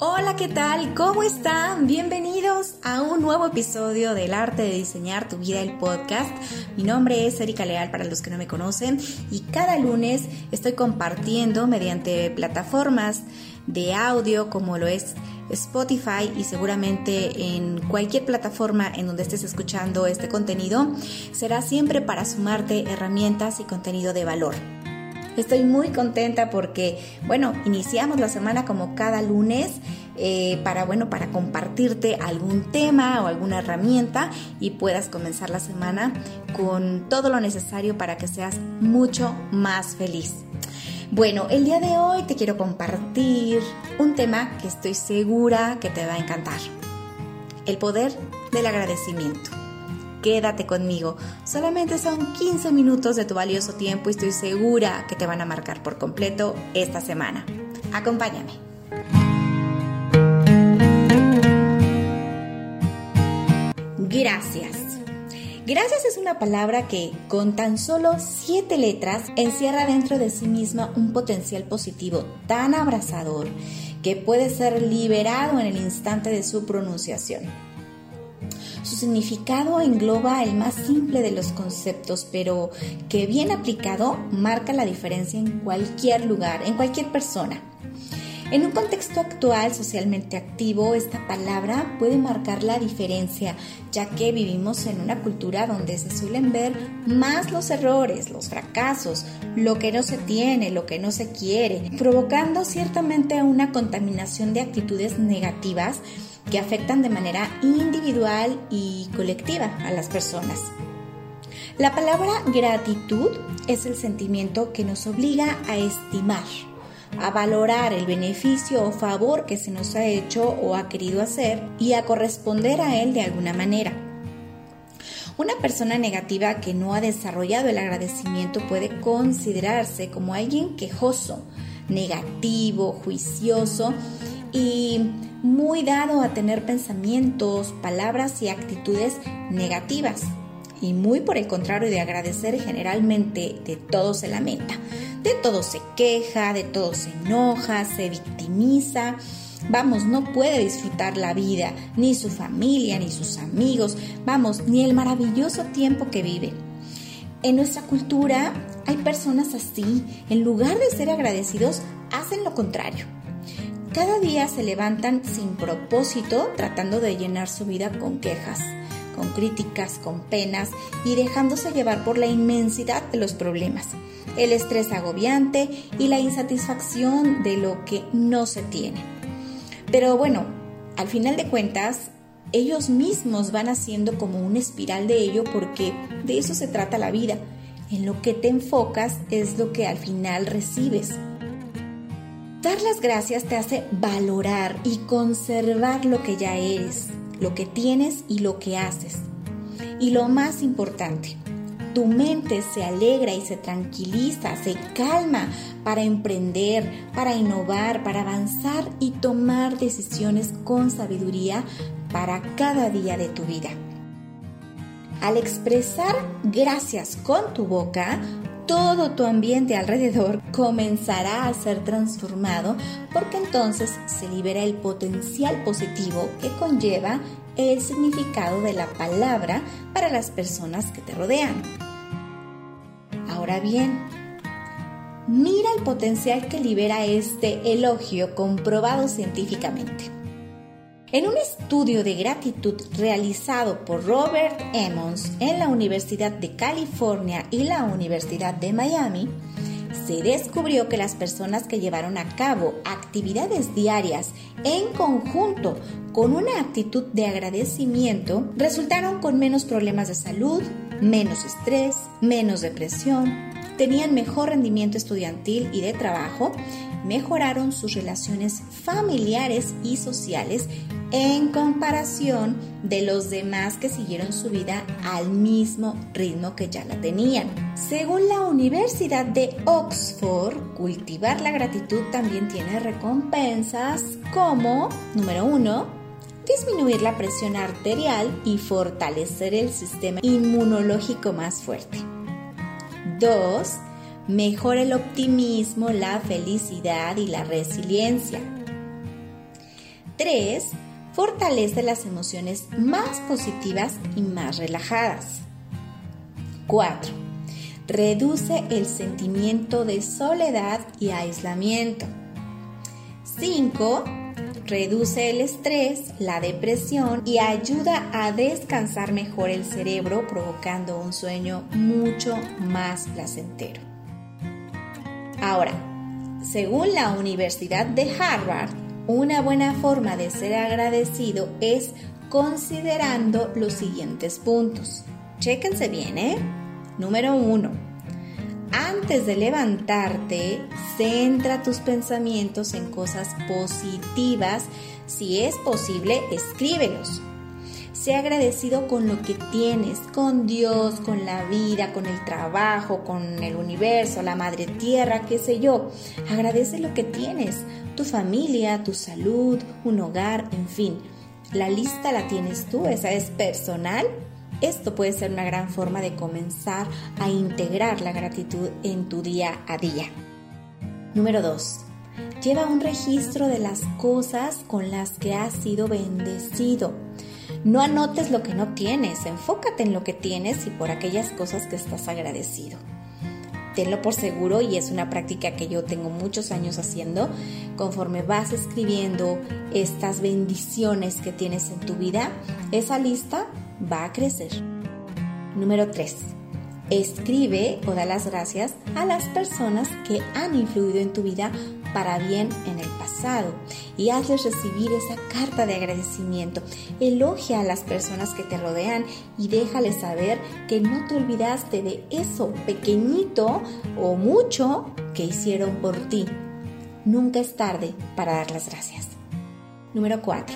Hola, ¿qué tal? ¿Cómo están? Bienvenidos a un nuevo episodio del Arte de Diseñar tu Vida, el podcast. Mi nombre es Erika Leal para los que no me conocen y cada lunes estoy compartiendo mediante plataformas de audio como lo es Spotify y seguramente en cualquier plataforma en donde estés escuchando este contenido, será siempre para sumarte herramientas y contenido de valor. Estoy muy contenta porque, bueno, iniciamos la semana como cada lunes eh, para, bueno, para compartirte algún tema o alguna herramienta y puedas comenzar la semana con todo lo necesario para que seas mucho más feliz. Bueno, el día de hoy te quiero compartir un tema que estoy segura que te va a encantar. El poder del agradecimiento quédate conmigo. Solamente son 15 minutos de tu valioso tiempo y estoy segura que te van a marcar por completo esta semana. Acompáñame. Gracias. Gracias es una palabra que, con tan solo siete letras, encierra dentro de sí misma un potencial positivo tan abrazador que puede ser liberado en el instante de su pronunciación. Su significado engloba el más simple de los conceptos, pero que bien aplicado marca la diferencia en cualquier lugar, en cualquier persona. En un contexto actual socialmente activo, esta palabra puede marcar la diferencia, ya que vivimos en una cultura donde se suelen ver más los errores, los fracasos, lo que no se tiene, lo que no se quiere, provocando ciertamente una contaminación de actitudes negativas que afectan de manera individual y colectiva a las personas. La palabra gratitud es el sentimiento que nos obliga a estimar, a valorar el beneficio o favor que se nos ha hecho o ha querido hacer y a corresponder a él de alguna manera. Una persona negativa que no ha desarrollado el agradecimiento puede considerarse como alguien quejoso, negativo, juicioso y muy dado a tener pensamientos, palabras y actitudes negativas. Y muy por el contrario de agradecer generalmente de todo se lamenta, de todo se queja, de todo se enoja, se victimiza. Vamos, no puede disfrutar la vida, ni su familia, ni sus amigos, vamos, ni el maravilloso tiempo que vive. En nuestra cultura hay personas así, en lugar de ser agradecidos, hacen lo contrario cada día se levantan sin propósito tratando de llenar su vida con quejas, con críticas, con penas y dejándose llevar por la inmensidad de los problemas, el estrés agobiante y la insatisfacción de lo que no se tiene. Pero bueno, al final de cuentas, ellos mismos van haciendo como una espiral de ello porque de eso se trata la vida. En lo que te enfocas es lo que al final recibes. Dar las gracias te hace valorar y conservar lo que ya eres, lo que tienes y lo que haces. Y lo más importante, tu mente se alegra y se tranquiliza, se calma para emprender, para innovar, para avanzar y tomar decisiones con sabiduría para cada día de tu vida. Al expresar gracias con tu boca, todo tu ambiente alrededor comenzará a ser transformado porque entonces se libera el potencial positivo que conlleva el significado de la palabra para las personas que te rodean. Ahora bien, mira el potencial que libera este elogio comprobado científicamente. En un estudio de gratitud realizado por Robert Emmons en la Universidad de California y la Universidad de Miami, se descubrió que las personas que llevaron a cabo actividades diarias en conjunto con una actitud de agradecimiento resultaron con menos problemas de salud, menos estrés, menos depresión, tenían mejor rendimiento estudiantil y de trabajo, mejoraron sus relaciones familiares y sociales en comparación de los demás que siguieron su vida al mismo ritmo que ya la tenían. Según la Universidad de Oxford, cultivar la gratitud también tiene recompensas como, número uno, disminuir la presión arterial y fortalecer el sistema inmunológico más fuerte. 2. Mejora el optimismo, la felicidad y la resiliencia. 3. Fortalece las emociones más positivas y más relajadas. 4. Reduce el sentimiento de soledad y aislamiento. 5 reduce el estrés, la depresión y ayuda a descansar mejor el cerebro provocando un sueño mucho más placentero. Ahora, según la Universidad de Harvard, una buena forma de ser agradecido es considerando los siguientes puntos. Chéquense bien, ¿eh? Número 1 antes de levantarte, centra tus pensamientos en cosas positivas. Si es posible, escríbelos. Sé agradecido con lo que tienes, con Dios, con la vida, con el trabajo, con el universo, la madre tierra, qué sé yo. Agradece lo que tienes, tu familia, tu salud, un hogar, en fin. La lista la tienes tú, esa es personal esto puede ser una gran forma de comenzar a integrar la gratitud en tu día a día. Número 2. Lleva un registro de las cosas con las que has sido bendecido. No anotes lo que no tienes, enfócate en lo que tienes y por aquellas cosas que estás agradecido. Tenlo por seguro y es una práctica que yo tengo muchos años haciendo. Conforme vas escribiendo estas bendiciones que tienes en tu vida, esa lista va a crecer. Número 3. Escribe o da las gracias a las personas que han influido en tu vida para bien en el pasado y hazles recibir esa carta de agradecimiento. Elogia a las personas que te rodean y déjales saber que no te olvidaste de eso pequeñito o mucho que hicieron por ti. Nunca es tarde para dar las gracias. Número 4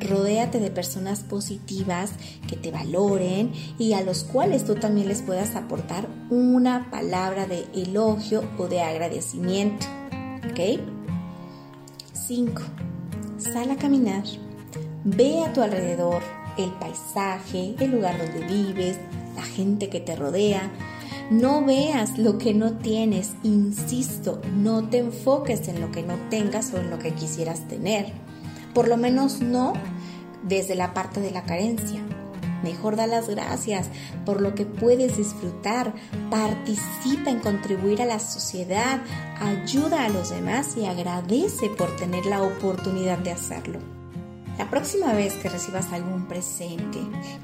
Rodéate de personas positivas que te valoren y a los cuales tú también les puedas aportar una palabra de elogio o de agradecimiento. ¿Ok? 5. Sal a caminar. Ve a tu alrededor el paisaje, el lugar donde vives, la gente que te rodea. No veas lo que no tienes, insisto, no te enfoques en lo que no tengas o en lo que quisieras tener. Por lo menos no desde la parte de la carencia. Mejor da las gracias por lo que puedes disfrutar, participa en contribuir a la sociedad, ayuda a los demás y agradece por tener la oportunidad de hacerlo. La próxima vez que recibas algún presente,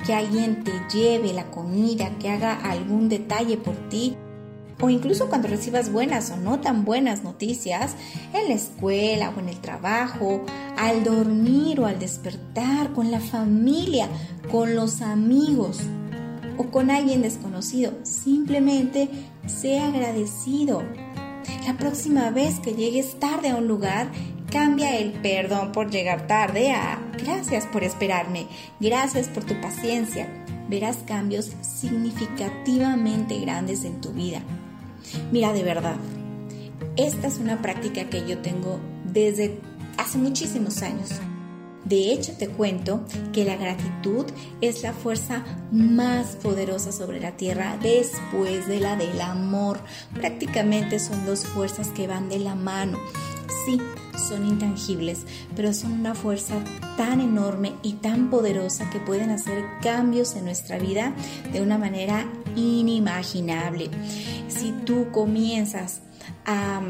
que alguien te lleve la comida, que haga algún detalle por ti, o incluso cuando recibas buenas o no tan buenas noticias en la escuela o en el trabajo, al dormir o al despertar, con la familia, con los amigos o con alguien desconocido. Simplemente sé agradecido. La próxima vez que llegues tarde a un lugar, cambia el perdón por llegar tarde a gracias por esperarme, gracias por tu paciencia. Verás cambios significativamente grandes en tu vida. Mira, de verdad, esta es una práctica que yo tengo desde hace muchísimos años. De hecho, te cuento que la gratitud es la fuerza más poderosa sobre la tierra después de la del amor. Prácticamente son dos fuerzas que van de la mano. Sí, son intangibles, pero son una fuerza tan enorme y tan poderosa que pueden hacer cambios en nuestra vida de una manera inimaginable. Si tú comienzas a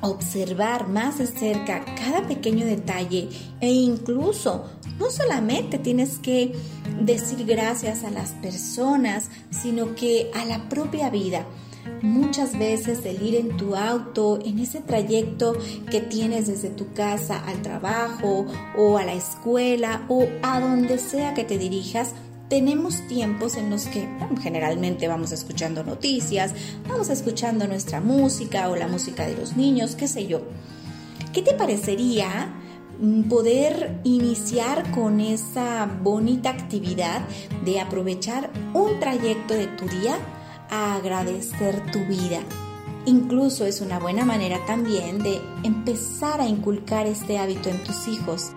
observar más de cerca cada pequeño detalle e incluso no solamente tienes que decir gracias a las personas, sino que a la propia vida. Muchas veces el ir en tu auto, en ese trayecto que tienes desde tu casa al trabajo o a la escuela o a donde sea que te dirijas, tenemos tiempos en los que generalmente vamos escuchando noticias, vamos escuchando nuestra música o la música de los niños, qué sé yo. ¿Qué te parecería mm, poder iniciar con esa bonita actividad de aprovechar un trayecto de tu día a agradecer tu vida? Incluso es una buena manera también de empezar a inculcar este hábito en tus hijos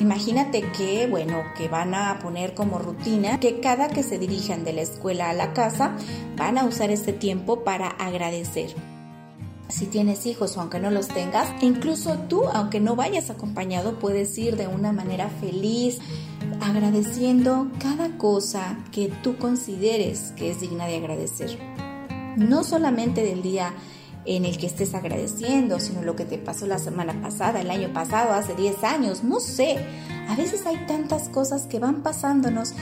Imagínate que, bueno, que van a poner como rutina que cada que se dirijan de la escuela a la casa van a usar este tiempo para agradecer. Si tienes hijos o aunque no los tengas, incluso tú, aunque no vayas acompañado, puedes ir de una manera feliz, agradeciendo cada cosa que tú consideres que es digna de agradecer. No solamente del día en el que estés agradeciendo, sino lo que te pasó la semana pasada, el año pasado, hace 10 años, no sé. A veces hay tantas cosas que van pasándonos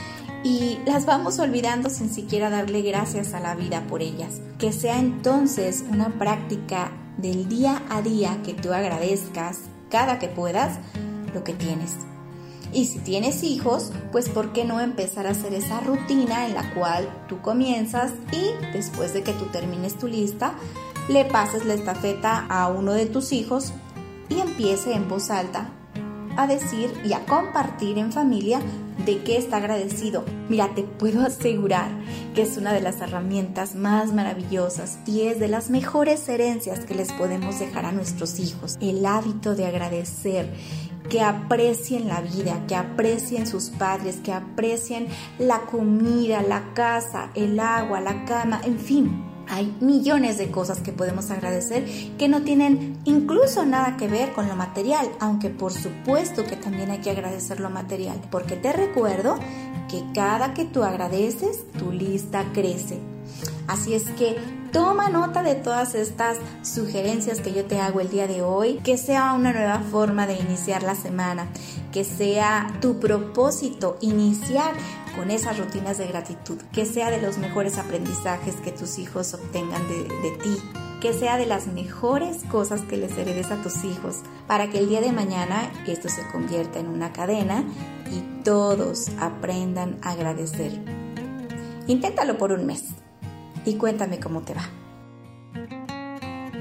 y las vamos olvidando sin siquiera darle gracias a la vida por ellas. Que sea entonces una práctica del día a día que tú agradezcas cada que puedas lo que tienes. Y si tienes hijos, pues ¿por qué no empezar a hacer esa rutina en la cual tú comienzas y después de que tú termines tu lista, le pases la estafeta a uno de tus hijos y empiece en voz alta a decir y a compartir en familia de qué está agradecido. Mira, te puedo asegurar que es una de las herramientas más maravillosas y es de las mejores herencias que les podemos dejar a nuestros hijos. El hábito de agradecer, que aprecien la vida, que aprecien sus padres, que aprecien la comida, la casa, el agua, la cama, en fin hay millones de cosas que podemos agradecer que no tienen incluso nada que ver con lo material, aunque por supuesto que también hay que agradecer lo material, porque te recuerdo que cada que tú agradeces, tu lista crece. Así es que toma nota de todas estas sugerencias que yo te hago el día de hoy, que sea una nueva forma de iniciar la semana, que sea tu propósito iniciar con esas rutinas de gratitud, que sea de los mejores aprendizajes que tus hijos obtengan de, ti, que sea de las mejores cosas que les heredes a tus hijos, para que el día de mañana esto se convierta en una cadena y todos aprendan a agradecer. Inténtalo por un mes y cuéntame cómo te va.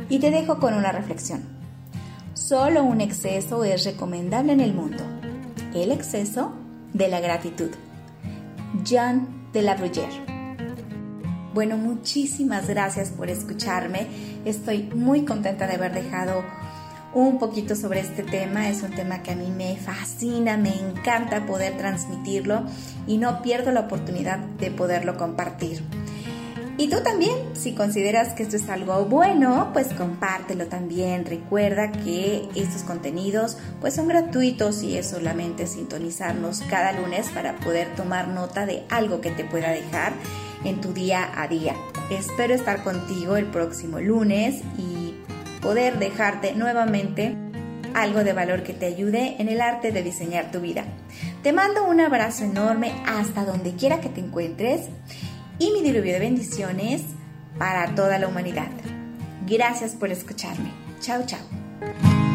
Y te dejo con una reflexión. Solo un exceso es recomendable en el mundo. El exceso de la gratitud. Jean de la Bruyère. Bueno, muchísimas gracias por escucharme. Estoy muy contenta de haber dejado un poquito sobre este tema. Es un tema que a mí me fascina, me encanta poder transmitirlo y no pierdo la oportunidad de poderlo compartir. Y tú también, si consideras que esto es algo bueno, pues compártelo también. Recuerda que estos contenidos pues son gratuitos y es solamente sintonizarnos cada lunes para poder tomar nota de algo que te pueda dejar en tu día a día. Espero estar contigo el próximo lunes y poder dejarte nuevamente algo de valor que te ayude en el arte de diseñar tu vida. Te mando un abrazo enorme hasta donde quiera que te encuentres y mi diluvio de bendiciones para toda la humanidad. Gracias por escucharme. Chao, chao.